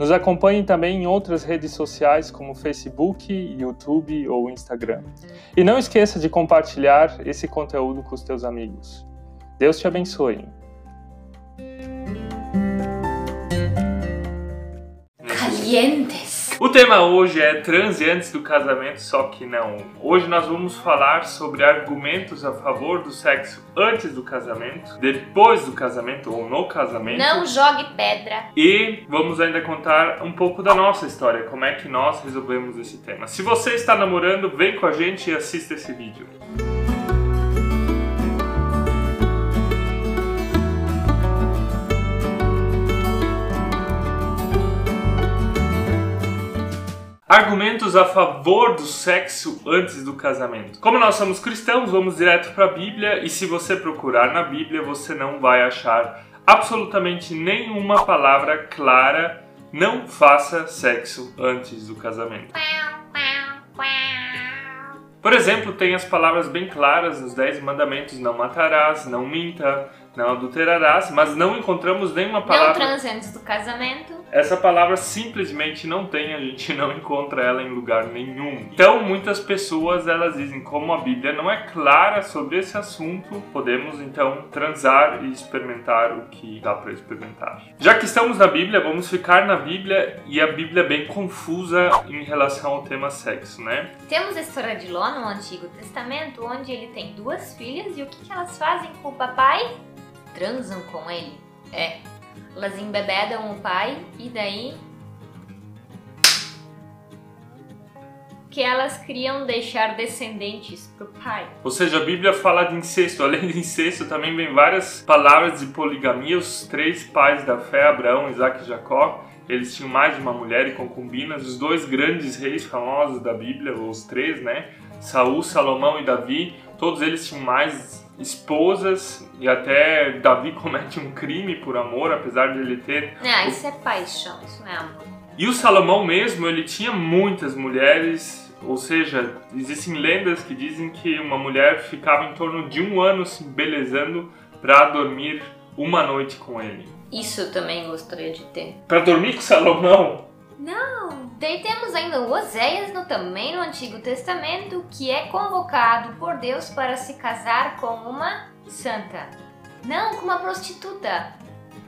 Nos acompanhe também em outras redes sociais como Facebook, YouTube ou Instagram. E não esqueça de compartilhar esse conteúdo com os teus amigos. Deus te abençoe. Calientes. O tema hoje é transe antes do casamento, só que não. Hoje nós vamos falar sobre argumentos a favor do sexo antes do casamento, depois do casamento ou no casamento. Não jogue pedra. E vamos ainda contar um pouco da nossa história, como é que nós resolvemos esse tema. Se você está namorando, vem com a gente e assista esse vídeo. Argumentos a favor do sexo antes do casamento. Como nós somos cristãos, vamos direto para a Bíblia e se você procurar na Bíblia, você não vai achar absolutamente nenhuma palavra clara não faça sexo antes do casamento. Por exemplo, tem as palavras bem claras nos Dez Mandamentos: não matarás, não minta, não adulterarás, mas não encontramos nenhuma palavra. Não transe antes do casamento. Essa palavra simplesmente não tem, a gente não encontra ela em lugar nenhum. Então, muitas pessoas elas dizem, como a Bíblia não é clara sobre esse assunto, podemos então transar e experimentar o que dá para experimentar. Já que estamos na Bíblia, vamos ficar na Bíblia e a Bíblia é bem confusa em relação ao tema sexo, né? Temos a história de Ló no Antigo Testamento, onde ele tem duas filhas e o que, que elas fazem com o papai? Transam com ele. É, elas embebedam o pai e daí que elas queriam deixar descendentes pro pai. Ou seja, a Bíblia fala de incesto. Além de incesto, também vem várias palavras de poligamia. Os três pais da fé, Abraão, Isaac e Jacó, eles tinham mais de uma mulher e concubinas. Os dois grandes reis famosos da Bíblia, os três, né? Saul, Salomão e Davi, todos eles tinham mais esposas e até Davi comete um crime por amor, apesar de ele ter. Não, isso é paixão, isso não é amor. E o Salomão mesmo, ele tinha muitas mulheres, ou seja, existem lendas que dizem que uma mulher ficava em torno de um ano se embelezando para dormir uma noite com ele. Isso eu também gostaria de ter. Para dormir com Salomão? Não! Daí temos ainda o Oséias no, também no Antigo Testamento, que é convocado por Deus para se casar com uma santa. Não, com uma prostituta.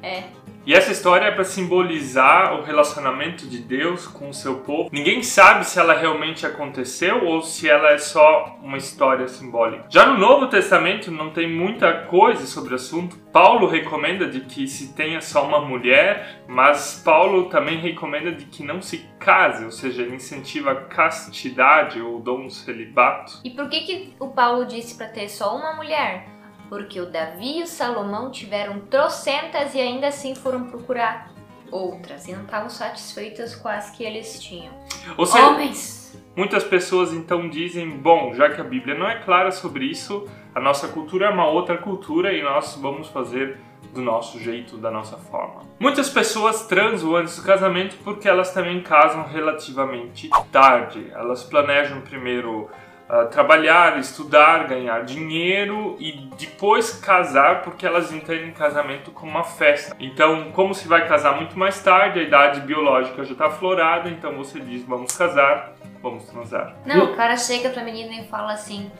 É. E essa história é para simbolizar o relacionamento de Deus com o seu povo. Ninguém sabe se ela realmente aconteceu ou se ela é só uma história simbólica. Já no Novo Testamento não tem muita coisa sobre o assunto. Paulo recomenda de que se tenha só uma mulher, mas Paulo também recomenda de que não se case, ou seja, ele incentiva a castidade ou dom celibato. E por que que o Paulo disse para ter só uma mulher? Porque o Davi e o Salomão tiveram trocentas e ainda assim foram procurar outras e não estavam satisfeitas com as que eles tinham. Ou seja, Homens! Muitas pessoas então dizem, bom, já que a Bíblia não é clara sobre isso, a nossa cultura é uma outra cultura e nós vamos fazer do nosso jeito, da nossa forma. Muitas pessoas transam antes do casamento porque elas também casam relativamente tarde. Elas planejam primeiro uh, trabalhar, estudar, ganhar dinheiro e depois casar, porque elas entendem casamento como uma festa. Então, como se vai casar muito mais tarde, a idade biológica já está aflorada, então você diz: vamos casar, vamos transar. Não, o cara chega pra menina e fala assim: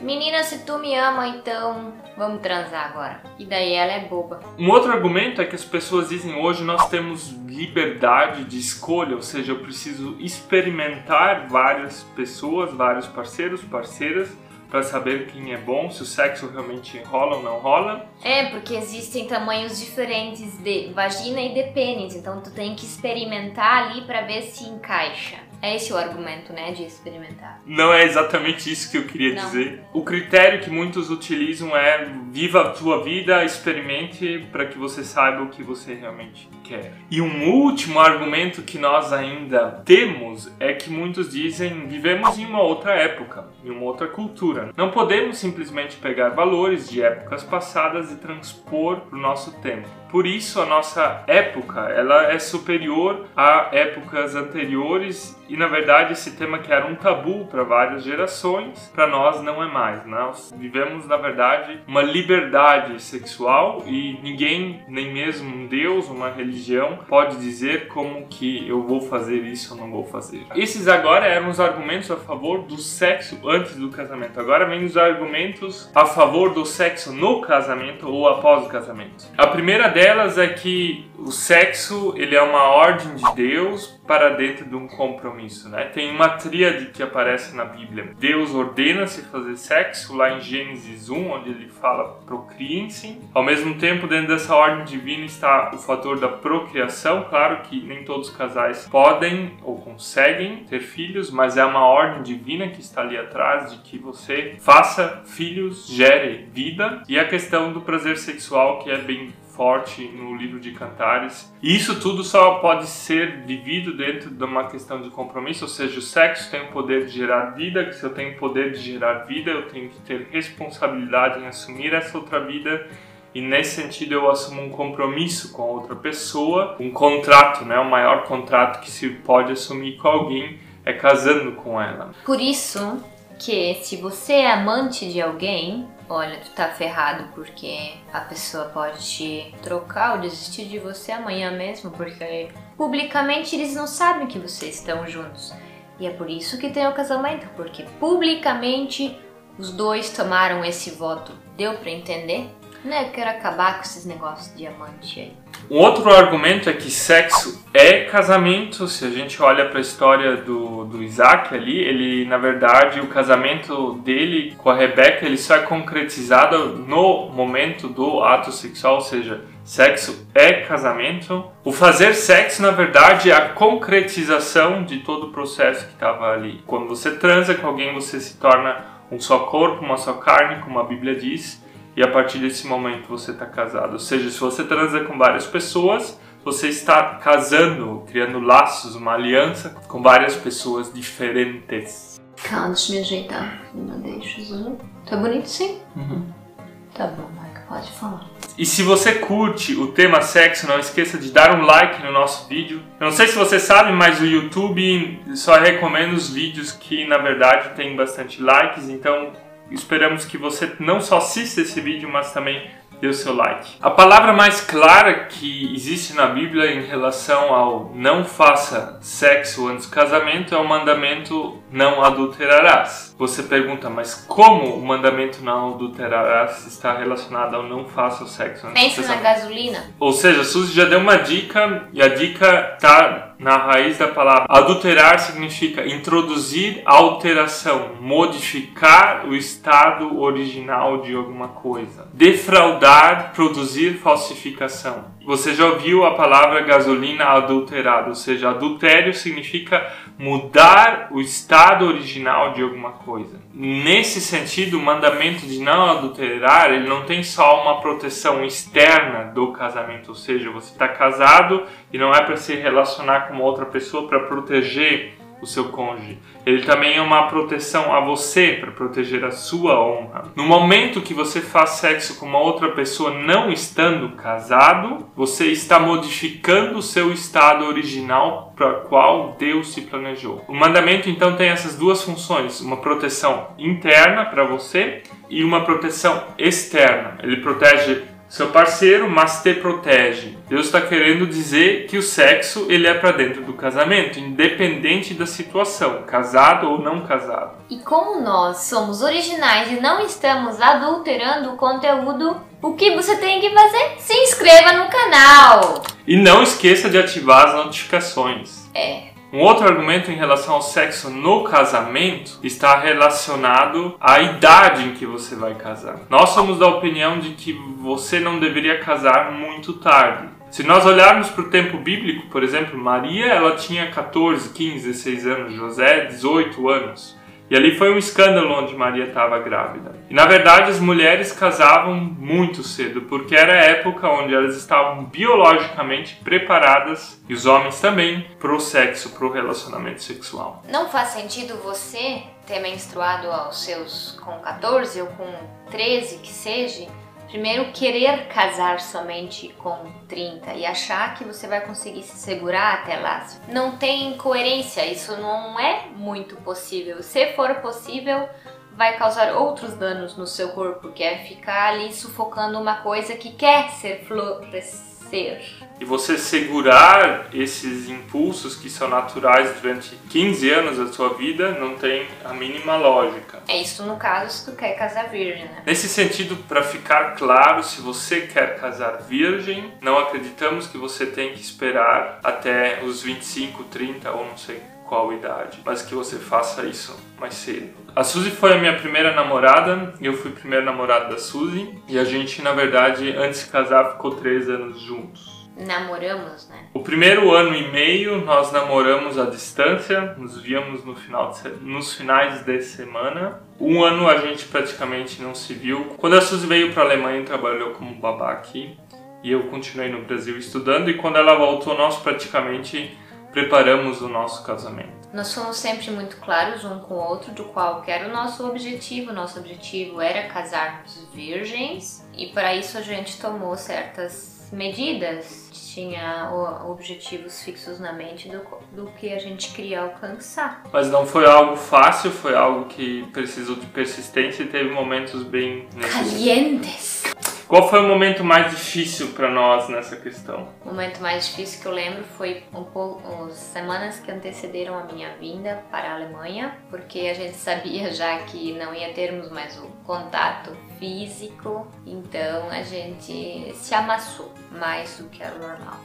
Menina, se tu me ama, então vamos transar agora. E daí ela é boba. Um outro argumento é que as pessoas dizem hoje nós temos liberdade de escolha, ou seja, eu preciso experimentar várias pessoas, vários parceiros, parceiras para saber quem é bom, se o sexo realmente rola ou não rola. É, porque existem tamanhos diferentes de vagina e de pênis, então tu tem que experimentar ali para ver se encaixa. É esse o argumento, né, de experimentar. Não é exatamente isso que eu queria Não. dizer. O critério que muitos utilizam é viva a tua vida, experimente para que você saiba o que você realmente quer. E um último argumento que nós ainda temos é que muitos dizem vivemos em uma outra época, em uma outra cultura. Não podemos simplesmente pegar valores de épocas passadas e transpor para o nosso tempo. Por isso a nossa época ela é superior a épocas anteriores e na verdade esse tema que era um tabu para várias gerações, para nós não é mais. Nós vivemos na verdade uma liberdade sexual e ninguém, nem mesmo um Deus, uma religião, pode dizer como que eu vou fazer isso ou não vou fazer. Esses agora eram os argumentos a favor do sexo antes do casamento. Agora vem os argumentos a favor do sexo no casamento ou após o casamento. A primeira delas é que o sexo ele é uma ordem de Deus para dentro de um compromisso, né? Tem uma tríade que aparece na Bíblia. Deus ordena-se fazer sexo lá em Gênesis 1, onde ele fala procriem-se. Ao mesmo tempo, dentro dessa ordem divina está o fator da procriação. Claro que nem todos os casais podem ou conseguem ter filhos, mas é uma ordem divina que está ali atrás de que você faça filhos, gere vida. E a questão do prazer sexual que é bem forte no livro de Cantares. E isso tudo só pode ser vivido dentro de uma questão de compromisso, ou seja, o sexo tem o poder de gerar vida, se eu tenho o poder de gerar vida, eu tenho que ter responsabilidade em assumir essa outra vida e nesse sentido eu assumo um compromisso com outra pessoa, um contrato, né? O maior contrato que se pode assumir com alguém é casando com ela. Por isso que se você é amante de alguém, olha, tu tá ferrado porque a pessoa pode te trocar ou desistir de você amanhã mesmo, porque publicamente eles não sabem que vocês estão juntos. E é por isso que tem o casamento, porque publicamente os dois tomaram esse voto. Deu para entender? Né, eu quero acabar com esses negócios de diamante aí. Um outro argumento é que sexo é casamento. Se a gente olha para a história do, do Isaac ali, ele, na verdade, o casamento dele com a Rebeca, ele só é concretizado no momento do ato sexual, ou seja, sexo é casamento. O fazer sexo, na verdade, é a concretização de todo o processo que estava ali. Quando você transa com alguém, você se torna um só corpo, uma só carne, como a Bíblia diz e a partir desse momento você está casado. Ou seja, se você transa com várias pessoas, você está casando, criando laços, uma aliança com várias pessoas diferentes. Calma, deixa eu me ajeitar. Não deixa, Tá bonito sim? Uhum. Tá bom, Mike, pode falar. E se você curte o tema sexo, não esqueça de dar um like no nosso vídeo. Eu não sei se você sabe, mas o YouTube só recomenda os vídeos que na verdade tem bastante likes, então Esperamos que você não só assista esse vídeo, mas também dê o seu like. A palavra mais clara que existe na Bíblia em relação ao não faça sexo antes do casamento é o mandamento não adulterarás. Você pergunta, mas como o mandamento não adulterarás está relacionado ao não faça sexo antes Pensa do na casamento? gasolina. Ou seja, a Suzy já deu uma dica e a dica está na raiz da palavra. Adulterar significa introduzir alteração, modificar o estado original de alguma coisa. Defraudar, produzir falsificação. Você já ouviu a palavra gasolina adulterada, ou seja, adultério significa mudar o estado original de alguma coisa. Nesse sentido, o mandamento de não adulterar, ele não tem só uma proteção externa do casamento, ou seja, você está casado e não é para se relacionar com outra pessoa para proteger o seu cônjuge. Ele também é uma proteção a você para proteger a sua honra. No momento que você faz sexo com uma outra pessoa não estando casado, você está modificando o seu estado original para qual Deus se planejou. O mandamento então tem essas duas funções: uma proteção interna para você e uma proteção externa. Ele protege seu parceiro, mas te protege. Deus está querendo dizer que o sexo ele é para dentro do casamento, independente da situação, casado ou não casado. E como nós somos originais e não estamos adulterando o conteúdo, o que você tem que fazer? Se inscreva no canal! E não esqueça de ativar as notificações. É, Um outro argumento em relação ao sexo no casamento está relacionado à idade em que você vai casar. Nós somos da opinião de que você não deveria casar muito tarde. Se nós olharmos para o tempo bíblico, por exemplo, Maria ela tinha 14, 15, 16 anos, José 18 anos. E ali foi um escândalo onde Maria estava grávida. E na verdade as mulheres casavam muito cedo, porque era a época onde elas estavam biologicamente preparadas, e os homens também, para o sexo, para o relacionamento sexual. Não faz sentido você ter menstruado aos seus com 14 ou com 13 que seja, primeiro querer casar somente com 30 e achar que você vai conseguir se segurar até lá. Não tem coerência, isso não é muito possível. Se for possível, vai causar outros danos no seu corpo, que é ficar ali sufocando uma coisa que quer ser florescer. E você segurar esses impulsos que são naturais durante 15 anos da sua vida não tem a mínima lógica. É isso no caso se tu quer casar virgem, né? Nesse sentido, para ficar claro, se você quer casar virgem, não acreditamos que você tem que esperar até os 25, 30 ou não sei qual idade, mas que você faça isso mais cedo. A Suzy foi a minha primeira namorada, eu fui o primeiro namorado da Suzy, e a gente, na verdade, antes de casar, ficou três anos juntos. Namoramos, né? O primeiro ano e meio nós namoramos à distância, nos víamos no final de, nos finais de semana. Um ano a gente praticamente não se viu. Quando a Suzy veio para a Alemanha, trabalhou como babá aqui e eu continuei no Brasil estudando. E quando ela voltou, nós praticamente preparamos o nosso casamento. Nós fomos sempre muito claros um com o outro do qual era o nosso objetivo. Nosso objetivo era casarmos virgens e para isso a gente tomou certas medidas. Tinha objetivos fixos na mente do, do que a gente queria alcançar. Mas não foi algo fácil, foi algo que precisou de persistência e teve momentos bem calientes. Qual foi o momento mais difícil para nós nessa questão? O momento mais difícil que eu lembro foi um pouco as semanas que antecederam a minha vinda para a Alemanha, porque a gente sabia já que não ia termos mais o contato físico, então a gente se amassou mais do que era normal.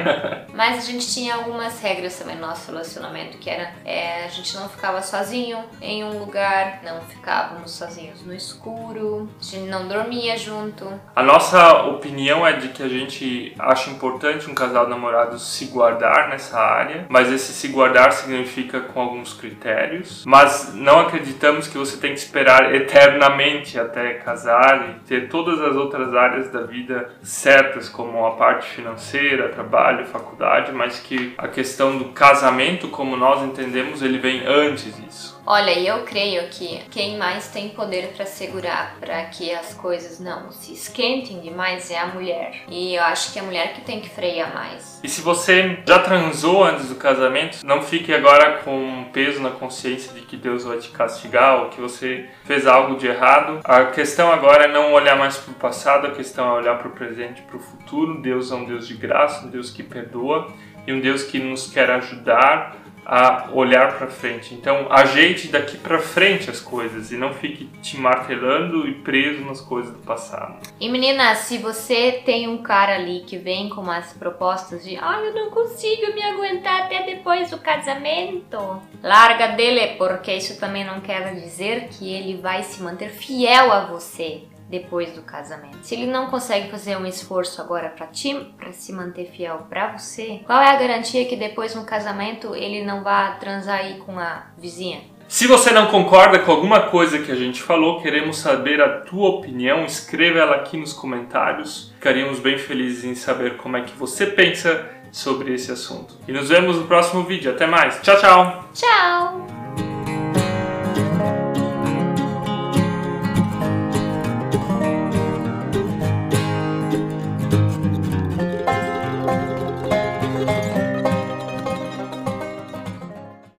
Mas a gente tinha algumas regras também no nosso relacionamento, que era é, a gente não ficava sozinho em um lugar, não ficávamos sozinhos no escuro, a gente não dormia junto. A nossa opinião é de que a gente acha importante um casal namorado se guardar nessa área, mas esse se guardar significa com alguns critérios, mas não acreditamos que você tem que esperar eternamente até casar e ter todas as outras áreas da vida certas, como a parte financeira, trabalho, faculdade, mas que a questão do casamento, como nós entendemos, ele vem antes disso. Olha, eu creio que quem mais tem poder para segurar para que as coisas não se esquentem demais é a mulher. E eu acho que é a mulher que tem que frear mais. E se você já transou antes do casamento, não fique agora com um peso na consciência de que Deus vai te castigar ou que você fez algo de errado. A questão agora é não olhar mais para o passado, a questão é olhar para o presente, para o futuro. Deus é um Deus de graça, um Deus que perdoa e um Deus que nos quer ajudar a olhar para frente. Então, ajeite daqui para frente as coisas e não fique te martelando e preso nas coisas do passado. E menina, se você tem um cara ali que vem com umas propostas de "Ai, ah, eu não consigo me aguentar até depois do casamento", larga dele, porque isso também não quer dizer que ele vai se manter fiel a você depois do casamento. Se ele não consegue fazer um esforço agora para ti, para se manter fiel para você, qual é a garantia que depois no casamento ele não vá transar aí com a vizinha? Se você não concorda com alguma coisa que a gente falou, queremos saber a tua opinião, escreva ela aqui nos comentários. Ficaríamos bem felizes em saber como é que você pensa sobre esse assunto. E nos vemos no próximo vídeo. Até mais. Tchau, tchau. Tchau.